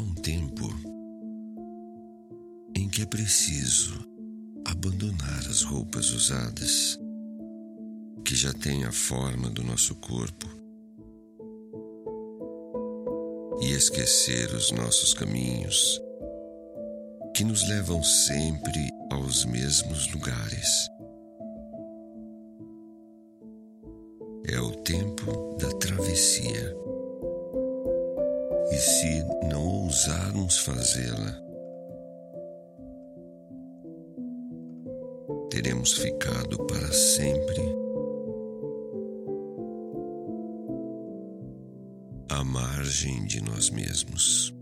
um tempo em que é preciso abandonar as roupas usadas que já têm a forma do nosso corpo e esquecer os nossos caminhos que nos levam sempre aos mesmos lugares. É o tempo da travessia. E se não ousarmos fazê-la, teremos ficado para sempre à margem de nós mesmos.